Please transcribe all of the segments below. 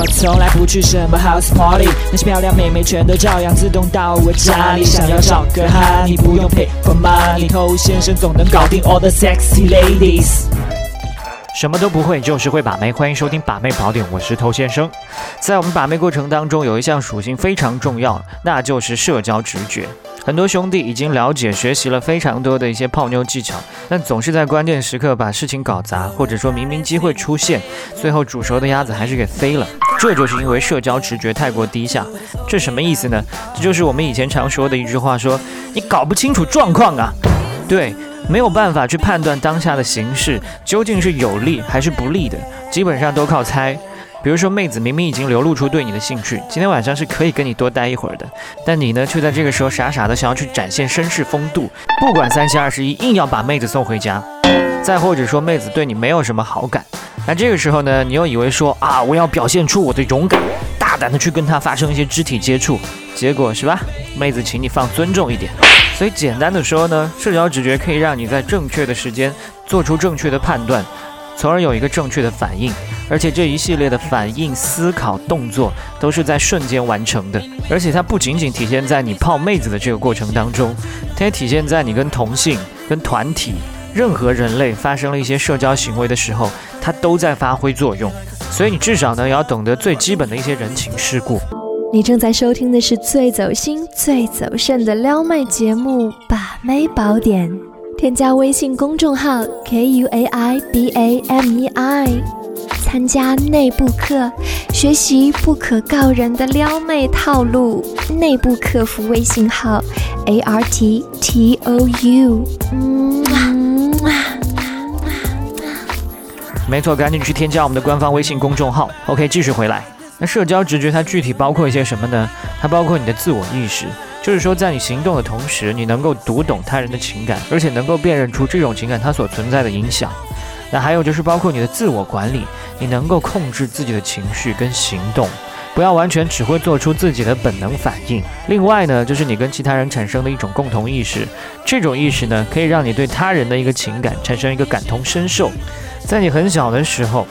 我从来不去什么 house party，那些漂亮妹妹全都照样自动到我家里。想要找个哈，你不用 pay for money，偷先生总能搞定 all the sexy ladies。什么都不会，就是会把妹。欢迎收听把妹宝典，我是头先生。在我们把妹过程当中，有一项属性非常重要，那就是社交直觉。很多兄弟已经了解、学习了非常多的一些泡妞技巧，但总是在关键时刻把事情搞砸，或者说明明机会出现，最后煮熟的鸭子还是给飞了。这就是因为社交直觉太过低下。这什么意思呢？这就是我们以前常说的一句话：说你搞不清楚状况啊。对。没有办法去判断当下的形势究竟是有利还是不利的，基本上都靠猜。比如说，妹子明明已经流露出对你的兴趣，今天晚上是可以跟你多待一会儿的，但你呢，却在这个时候傻傻的想要去展现绅士风度，不管三七二十一，硬要把妹子送回家。再或者说，妹子对你没有什么好感，那这个时候呢，你又以为说啊，我要表现出我的勇敢，大胆的去跟她发生一些肢体接触，结果是吧？妹子，请你放尊重一点。所以简单的说呢，社交直觉可以让你在正确的时间做出正确的判断，从而有一个正确的反应。而且这一系列的反应、思考、动作都是在瞬间完成的。而且它不仅仅体现在你泡妹子的这个过程当中，它也体现在你跟同性、跟团体、任何人类发生了一些社交行为的时候，它都在发挥作用。所以你至少呢也要懂得最基本的一些人情世故。你正在收听的是最走心、最走肾的撩妹节目《把妹宝典》，添加微信公众号 k u a i b a m e i，参加内部课，学习不可告人的撩妹套路。内部客服微信号 a r t t o u 没错，赶紧去添加我们的官方微信公众号。OK，继续回来。那社交直觉它具体包括一些什么呢？它包括你的自我意识，就是说在你行动的同时，你能够读懂他人的情感，而且能够辨认出这种情感它所存在的影响。那还有就是包括你的自我管理，你能够控制自己的情绪跟行动，不要完全只会做出自己的本能反应。另外呢，就是你跟其他人产生的一种共同意识，这种意识呢，可以让你对他人的一个情感产生一个感同身受。在你很小的时候。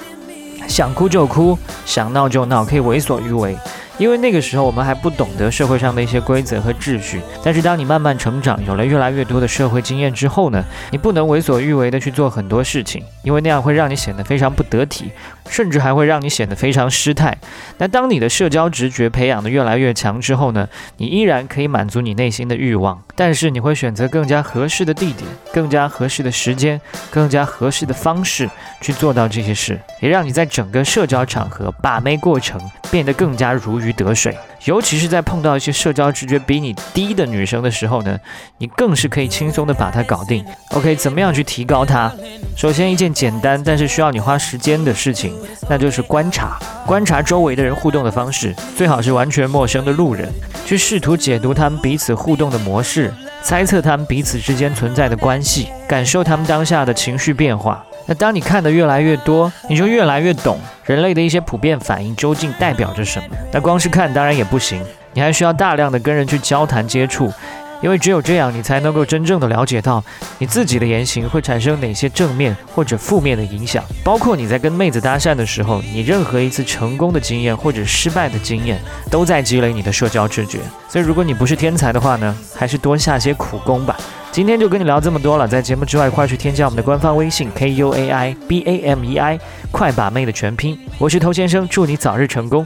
想哭就哭，想闹就闹，可以为所欲为。因为那个时候我们还不懂得社会上的一些规则和秩序，但是当你慢慢成长，有了越来越多的社会经验之后呢，你不能为所欲为的去做很多事情，因为那样会让你显得非常不得体，甚至还会让你显得非常失态。那当你的社交直觉培养的越来越强之后呢，你依然可以满足你内心的欲望，但是你会选择更加合适的地点、更加合适的时间、更加合适的方式去做到这些事，也让你在整个社交场合把妹过程变得更加如鱼。得水，尤其是在碰到一些社交直觉比你低的女生的时候呢，你更是可以轻松的把她搞定。OK，怎么样去提高她？首先，一件简单但是需要你花时间的事情，那就是观察，观察周围的人互动的方式，最好是完全陌生的路人，去试图解读他们彼此互动的模式，猜测他们彼此之间存在的关系，感受他们当下的情绪变化。那当你看的越来越多，你就越来越懂人类的一些普遍反应究竟代表着什么。那光是看当然也不行，你还需要大量的跟人去交谈接触，因为只有这样，你才能够真正的了解到你自己的言行会产生哪些正面或者负面的影响。包括你在跟妹子搭讪的时候，你任何一次成功的经验或者失败的经验，都在积累你的社交直觉。所以如果你不是天才的话呢，还是多下些苦功吧。今天就跟你聊这么多了，在节目之外，快去添加我们的官方微信 k u a i b a m e i，快把妹的全拼。我是头先生，祝你早日成功。